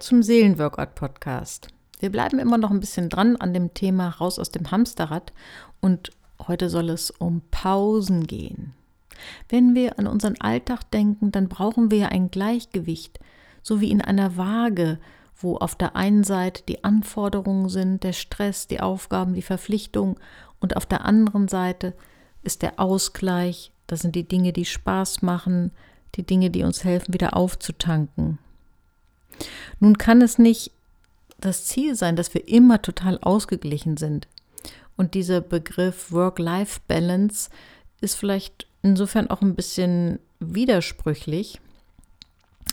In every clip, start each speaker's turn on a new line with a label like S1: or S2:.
S1: zum Seelenworkout-Podcast. Wir bleiben immer noch ein bisschen dran an dem Thema raus aus dem Hamsterrad und heute soll es um Pausen gehen. Wenn wir an unseren Alltag denken, dann brauchen wir ja ein Gleichgewicht, so wie in einer Waage, wo auf der einen Seite die Anforderungen sind, der Stress, die Aufgaben, die Verpflichtungen und auf der anderen Seite ist der Ausgleich, das sind die Dinge, die Spaß machen, die Dinge, die uns helfen, wieder aufzutanken. Nun kann es nicht das Ziel sein, dass wir immer total ausgeglichen sind. Und dieser Begriff Work-Life-Balance ist vielleicht insofern auch ein bisschen widersprüchlich,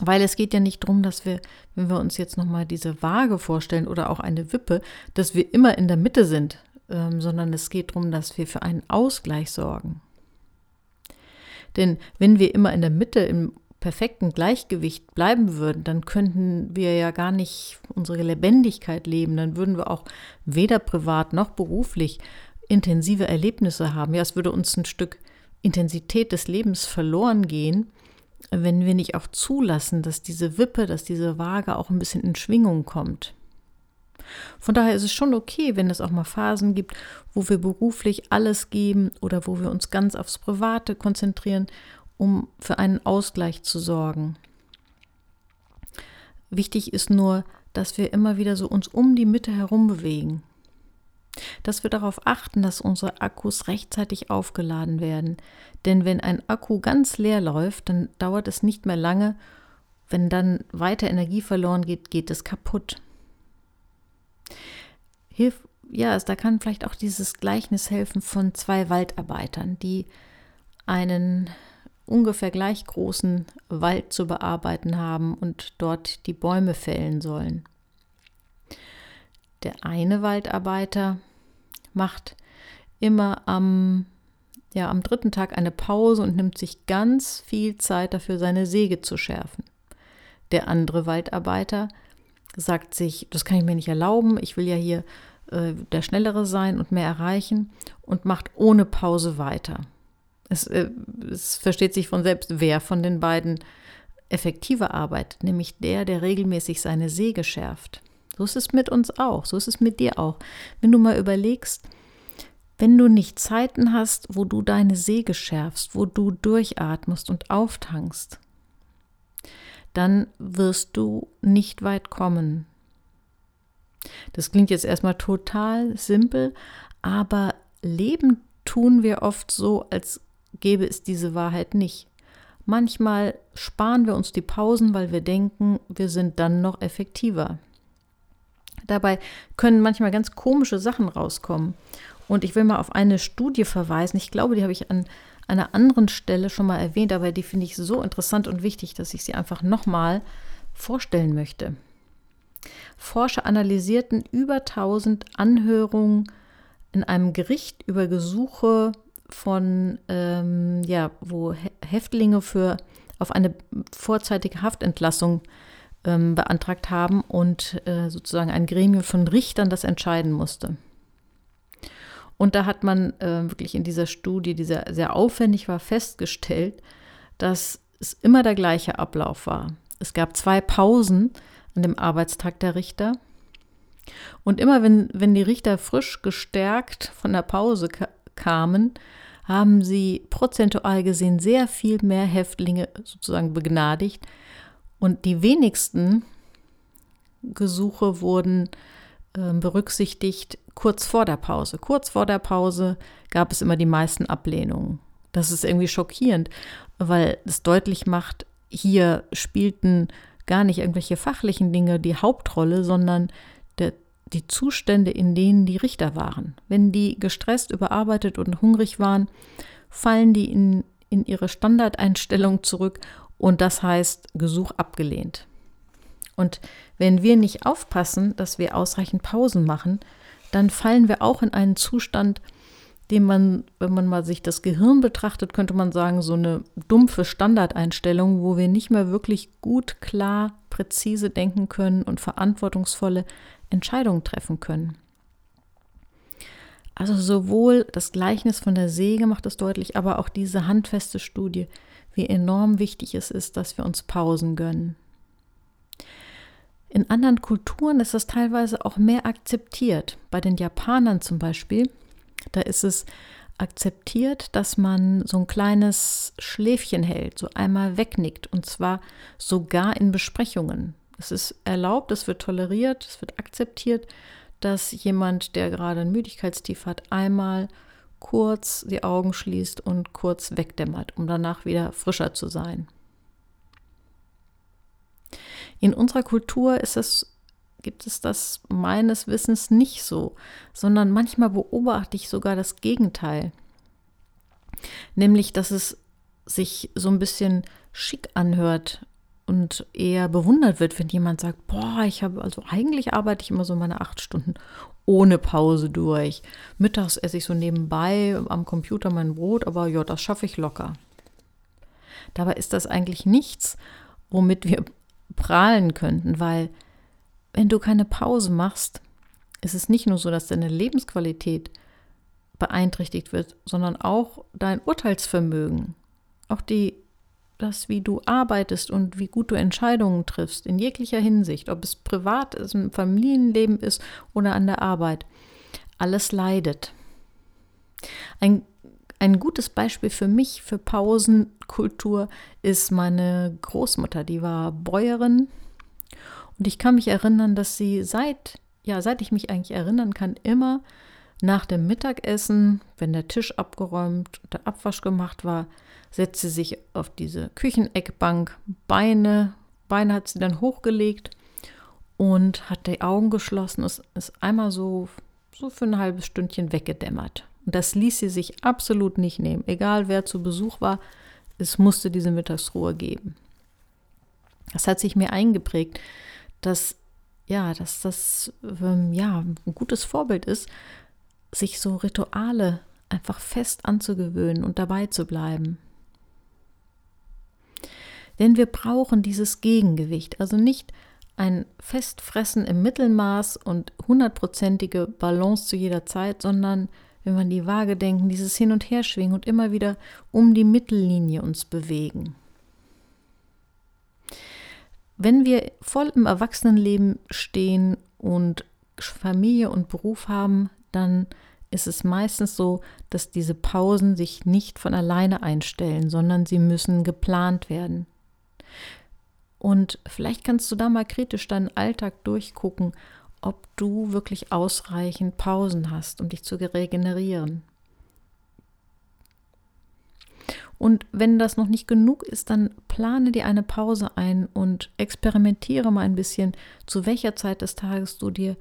S1: weil es geht ja nicht darum, dass wir, wenn wir uns jetzt nochmal diese Waage vorstellen oder auch eine Wippe, dass wir immer in der Mitte sind, ähm, sondern es geht darum, dass wir für einen Ausgleich sorgen. Denn wenn wir immer in der Mitte im perfekten Gleichgewicht bleiben würden, dann könnten wir ja gar nicht unsere Lebendigkeit leben. Dann würden wir auch weder privat noch beruflich intensive Erlebnisse haben. Ja, es würde uns ein Stück Intensität des Lebens verloren gehen, wenn wir nicht auch zulassen, dass diese Wippe, dass diese Waage auch ein bisschen in Schwingung kommt. Von daher ist es schon okay, wenn es auch mal Phasen gibt, wo wir beruflich alles geben oder wo wir uns ganz aufs Private konzentrieren, um für einen Ausgleich zu sorgen. Wichtig ist nur, dass wir immer wieder so uns um die Mitte herum bewegen. Dass wir darauf achten, dass unsere Akkus rechtzeitig aufgeladen werden. Denn wenn ein Akku ganz leer läuft, dann dauert es nicht mehr lange. Wenn dann weiter Energie verloren geht, geht es kaputt. Hilf, ja, da kann vielleicht auch dieses Gleichnis helfen von zwei Waldarbeitern, die einen ungefähr gleich großen Wald zu bearbeiten haben und dort die Bäume fällen sollen. Der eine Waldarbeiter macht immer am, ja, am dritten Tag eine Pause und nimmt sich ganz viel Zeit dafür, seine Säge zu schärfen. Der andere Waldarbeiter sagt sich, das kann ich mir nicht erlauben, ich will ja hier äh, der Schnellere sein und mehr erreichen und macht ohne Pause weiter. Es, äh, es versteht sich von selbst, wer von den beiden effektiver arbeitet, nämlich der, der regelmäßig seine Säge schärft. So ist es mit uns auch, so ist es mit dir auch. Wenn du mal überlegst, wenn du nicht Zeiten hast, wo du deine Säge schärfst, wo du durchatmest und auftankst, dann wirst du nicht weit kommen. Das klingt jetzt erstmal total simpel, aber Leben tun wir oft so, als gäbe es diese Wahrheit nicht. Manchmal sparen wir uns die Pausen, weil wir denken, wir sind dann noch effektiver. Dabei können manchmal ganz komische Sachen rauskommen. Und ich will mal auf eine Studie verweisen. Ich glaube, die habe ich an einer anderen Stelle schon mal erwähnt, aber die finde ich so interessant und wichtig, dass ich sie einfach nochmal vorstellen möchte. Forscher analysierten über 1000 Anhörungen in einem Gericht über Gesuche von, ähm, ja, wo Häftlinge für auf eine vorzeitige Haftentlassung ähm, beantragt haben und äh, sozusagen ein Gremium von Richtern das entscheiden musste. Und da hat man äh, wirklich in dieser Studie, die sehr, sehr aufwendig war, festgestellt, dass es immer der gleiche Ablauf war. Es gab zwei Pausen an dem Arbeitstag der Richter. Und immer wenn, wenn die Richter frisch gestärkt von der Pause ka kamen, haben sie prozentual gesehen sehr viel mehr Häftlinge sozusagen begnadigt. Und die wenigsten Gesuche wurden äh, berücksichtigt kurz vor der Pause. Kurz vor der Pause gab es immer die meisten Ablehnungen. Das ist irgendwie schockierend, weil es deutlich macht, hier spielten gar nicht irgendwelche fachlichen Dinge die Hauptrolle, sondern der, die Zustände, in denen die Richter waren. Wenn die gestresst, überarbeitet und hungrig waren, fallen die in, in ihre Standardeinstellung zurück und das heißt Gesuch abgelehnt. Und wenn wir nicht aufpassen, dass wir ausreichend Pausen machen, dann fallen wir auch in einen Zustand, den man, wenn man mal sich das Gehirn betrachtet, könnte man sagen, so eine dumpfe Standardeinstellung, wo wir nicht mehr wirklich gut, klar, präzise denken können und verantwortungsvolle Entscheidungen treffen können. Also sowohl das Gleichnis von der Säge macht es deutlich, aber auch diese handfeste Studie, wie enorm wichtig es ist, dass wir uns Pausen gönnen. In anderen Kulturen ist das teilweise auch mehr akzeptiert. Bei den Japanern zum Beispiel, da ist es akzeptiert, dass man so ein kleines Schläfchen hält, so einmal wegnickt und zwar sogar in Besprechungen. Es ist erlaubt, es wird toleriert, es wird akzeptiert, dass jemand, der gerade ein Müdigkeitstief hat, einmal kurz die Augen schließt und kurz wegdämmert, um danach wieder frischer zu sein. In unserer Kultur ist es, gibt es das meines Wissens nicht so, sondern manchmal beobachte ich sogar das Gegenteil. Nämlich, dass es sich so ein bisschen schick anhört und eher bewundert wird, wenn jemand sagt, boah, ich habe, also eigentlich arbeite ich immer so meine acht Stunden ohne Pause durch. Mittags esse ich so nebenbei am Computer mein Brot, aber ja, das schaffe ich locker. Dabei ist das eigentlich nichts, womit wir prahlen könnten, weil wenn du keine Pause machst, ist es nicht nur so, dass deine Lebensqualität beeinträchtigt wird, sondern auch dein Urteilsvermögen, auch die das, wie du arbeitest und wie gut du Entscheidungen triffst, in jeglicher Hinsicht, ob es privat ist, im Familienleben ist oder an der Arbeit, alles leidet. Ein, ein gutes Beispiel für mich, für Pausenkultur, ist meine Großmutter, die war Bäuerin. Und ich kann mich erinnern, dass sie seit, ja, seit ich mich eigentlich erinnern kann, immer nach dem Mittagessen, wenn der Tisch abgeräumt und der Abwasch gemacht war, setzte sich auf diese Kücheneckbank, Beine, Beine hat sie dann hochgelegt und hat die Augen geschlossen, ist, ist einmal so, so für ein halbes Stündchen weggedämmert. Und das ließ sie sich absolut nicht nehmen. Egal wer zu Besuch war, es musste diese Mittagsruhe geben. Das hat sich mir eingeprägt, dass ja, dass das ähm, ja ein gutes Vorbild ist, sich so Rituale einfach fest anzugewöhnen und dabei zu bleiben. Denn wir brauchen dieses Gegengewicht, also nicht ein Festfressen im Mittelmaß und hundertprozentige Balance zu jeder Zeit, sondern wenn wir an die Waage denken, dieses Hin- und Herschwingen und immer wieder um die Mittellinie uns bewegen. Wenn wir voll im Erwachsenenleben stehen und Familie und Beruf haben, dann ist es meistens so, dass diese Pausen sich nicht von alleine einstellen, sondern sie müssen geplant werden. Und vielleicht kannst du da mal kritisch deinen Alltag durchgucken, ob du wirklich ausreichend Pausen hast, um dich zu regenerieren. Und wenn das noch nicht genug ist, dann plane dir eine Pause ein und experimentiere mal ein bisschen, zu welcher Zeit des Tages du dir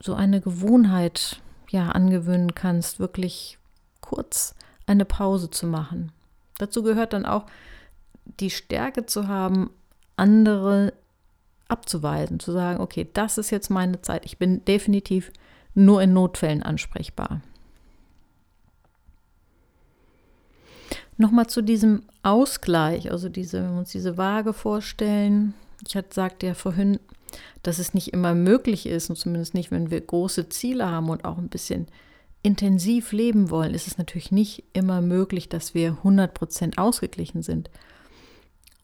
S1: so eine Gewohnheit ja angewöhnen kannst, wirklich kurz eine Pause zu machen. Dazu gehört dann auch die Stärke zu haben, andere abzuweisen, zu sagen, okay, das ist jetzt meine Zeit. Ich bin definitiv nur in Notfällen ansprechbar. Nochmal zu diesem Ausgleich, also diese, wenn wir uns diese Waage vorstellen. Ich hatte sagte ja vorhin, dass es nicht immer möglich ist, und zumindest nicht, wenn wir große Ziele haben und auch ein bisschen intensiv leben wollen, ist es natürlich nicht immer möglich, dass wir 100% ausgeglichen sind.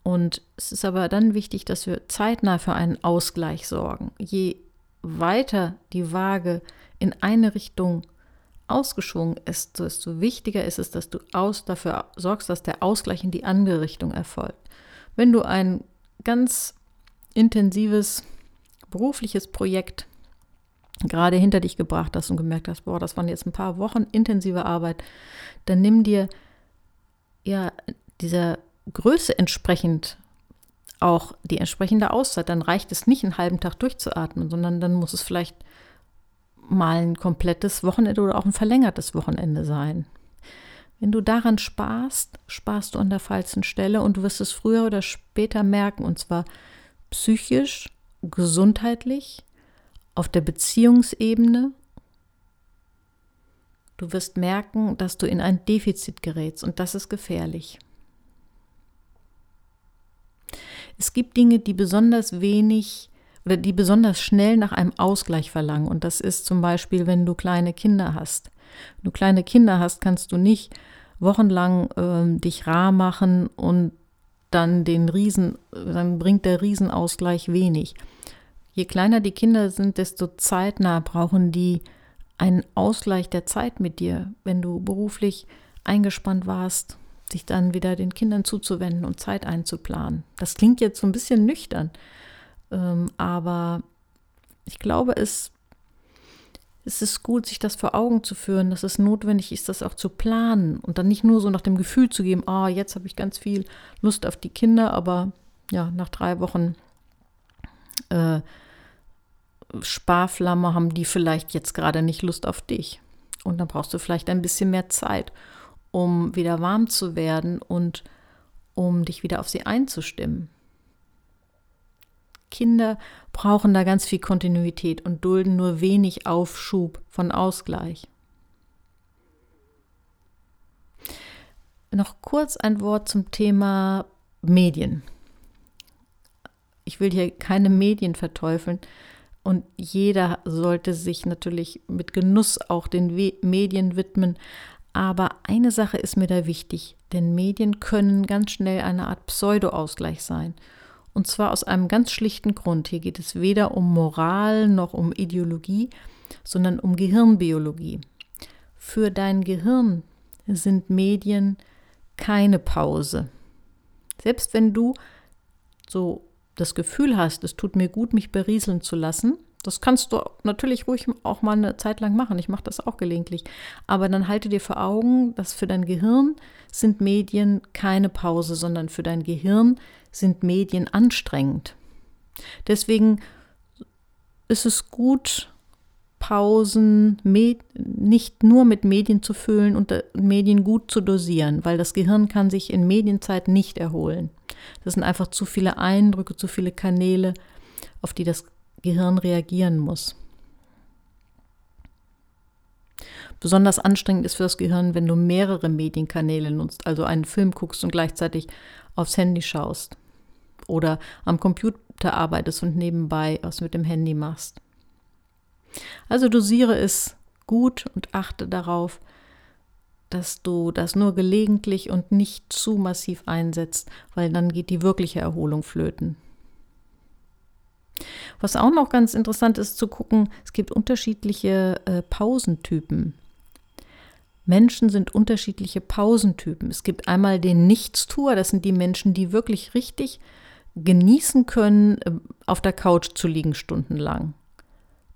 S1: Und es ist aber dann wichtig, dass wir zeitnah für einen Ausgleich sorgen. Je weiter die Waage in eine Richtung ausgeschwungen ist, desto wichtiger ist es, dass du aus, dafür sorgst, dass der Ausgleich in die andere Richtung erfolgt. Wenn du ein ganz intensives berufliches Projekt gerade hinter dich gebracht hast und gemerkt hast, boah, das waren jetzt ein paar Wochen intensive Arbeit, dann nimm dir ja dieser Größe entsprechend auch die entsprechende Auszeit. Dann reicht es nicht, einen halben Tag durchzuatmen, sondern dann muss es vielleicht mal ein komplettes Wochenende oder auch ein verlängertes Wochenende sein. Wenn du daran sparst, sparst du an der falschen Stelle und du wirst es früher oder später merken, und zwar psychisch, gesundheitlich, auf der Beziehungsebene. Du wirst merken, dass du in ein Defizit gerätst und das ist gefährlich. Es gibt Dinge, die besonders wenig oder die besonders schnell nach einem Ausgleich verlangen. Und das ist zum Beispiel, wenn du kleine Kinder hast. Wenn du kleine Kinder hast, kannst du nicht wochenlang äh, dich rar machen und dann den Riesen, dann bringt der Riesenausgleich wenig. Je kleiner die Kinder sind, desto zeitnah brauchen die einen Ausgleich der Zeit mit dir, wenn du beruflich eingespannt warst, sich dann wieder den Kindern zuzuwenden und Zeit einzuplanen. Das klingt jetzt so ein bisschen nüchtern, ähm, aber ich glaube, es, es ist gut, sich das vor Augen zu führen, dass es notwendig ist, das auch zu planen und dann nicht nur so nach dem Gefühl zu geben, ah, jetzt habe ich ganz viel Lust auf die Kinder, aber ja, nach drei Wochen äh, Sparflamme haben die vielleicht jetzt gerade nicht Lust auf dich. Und dann brauchst du vielleicht ein bisschen mehr Zeit, um wieder warm zu werden und um dich wieder auf sie einzustimmen. Kinder brauchen da ganz viel Kontinuität und dulden nur wenig Aufschub von Ausgleich. Noch kurz ein Wort zum Thema Medien. Ich will hier keine Medien verteufeln und jeder sollte sich natürlich mit Genuss auch den Medien widmen. Aber eine Sache ist mir da wichtig, denn Medien können ganz schnell eine Art Pseudo-Ausgleich sein. Und zwar aus einem ganz schlichten Grund. Hier geht es weder um Moral noch um Ideologie, sondern um Gehirnbiologie. Für dein Gehirn sind Medien keine Pause. Selbst wenn du so das Gefühl hast, es tut mir gut, mich berieseln zu lassen, das kannst du natürlich ruhig auch mal eine Zeit lang machen. Ich mache das auch gelegentlich. Aber dann halte dir vor Augen, dass für dein Gehirn sind Medien keine Pause, sondern für dein Gehirn sind Medien anstrengend. Deswegen ist es gut, Pausen nicht nur mit Medien zu füllen und äh, Medien gut zu dosieren, weil das Gehirn kann sich in Medienzeit nicht erholen. Das sind einfach zu viele Eindrücke, zu viele Kanäle, auf die das Gehirn reagieren muss. Besonders anstrengend ist für das Gehirn, wenn du mehrere Medienkanäle nutzt, also einen Film guckst und gleichzeitig aufs Handy schaust oder am Computer arbeitest und nebenbei was mit dem Handy machst. Also dosiere es gut und achte darauf, dass du das nur gelegentlich und nicht zu massiv einsetzt, weil dann geht die wirkliche Erholung flöten. Was auch noch ganz interessant ist zu gucken, es gibt unterschiedliche äh, Pausentypen. Menschen sind unterschiedliche Pausentypen. Es gibt einmal den Nichtstuer, das sind die Menschen, die wirklich richtig genießen können, äh, auf der Couch zu liegen stundenlang.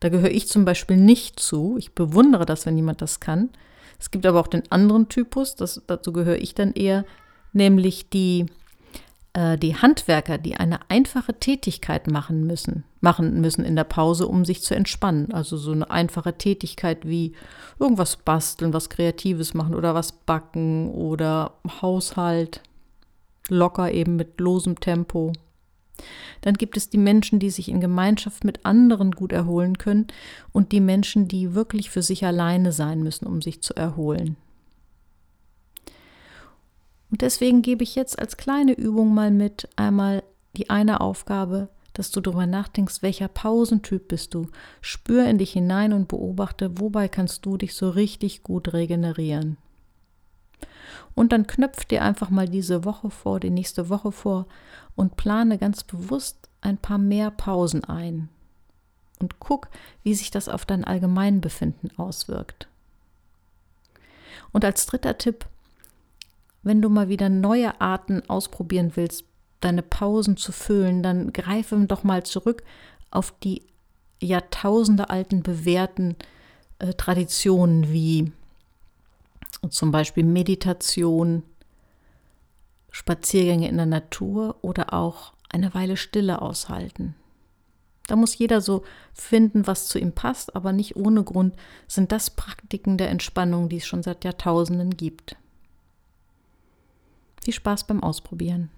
S1: Da gehöre ich zum Beispiel nicht zu. Ich bewundere das, wenn jemand das kann. Es gibt aber auch den anderen Typus, das, dazu gehöre ich dann eher, nämlich die, äh, die Handwerker, die eine einfache Tätigkeit machen müssen, machen müssen in der Pause, um sich zu entspannen. Also so eine einfache Tätigkeit wie irgendwas basteln, was Kreatives machen oder was backen oder Haushalt, locker eben mit losem Tempo. Dann gibt es die Menschen, die sich in Gemeinschaft mit anderen gut erholen können und die Menschen, die wirklich für sich alleine sein müssen, um sich zu erholen. Und deswegen gebe ich jetzt als kleine Übung mal mit einmal die eine Aufgabe, dass du darüber nachdenkst, welcher Pausentyp bist du. Spür in dich hinein und beobachte, wobei kannst du dich so richtig gut regenerieren. Und dann knöpf dir einfach mal diese Woche vor, die nächste Woche vor und plane ganz bewusst ein paar mehr Pausen ein. Und guck, wie sich das auf dein Allgemeinbefinden auswirkt. Und als dritter Tipp, wenn du mal wieder neue Arten ausprobieren willst, deine Pausen zu füllen, dann greife doch mal zurück auf die Jahrtausende alten bewährten äh, Traditionen wie zum Beispiel Meditation, Spaziergänge in der Natur oder auch eine Weile Stille aushalten. Da muss jeder so finden, was zu ihm passt, aber nicht ohne Grund sind das Praktiken der Entspannung, die es schon seit Jahrtausenden gibt. Viel Spaß beim Ausprobieren.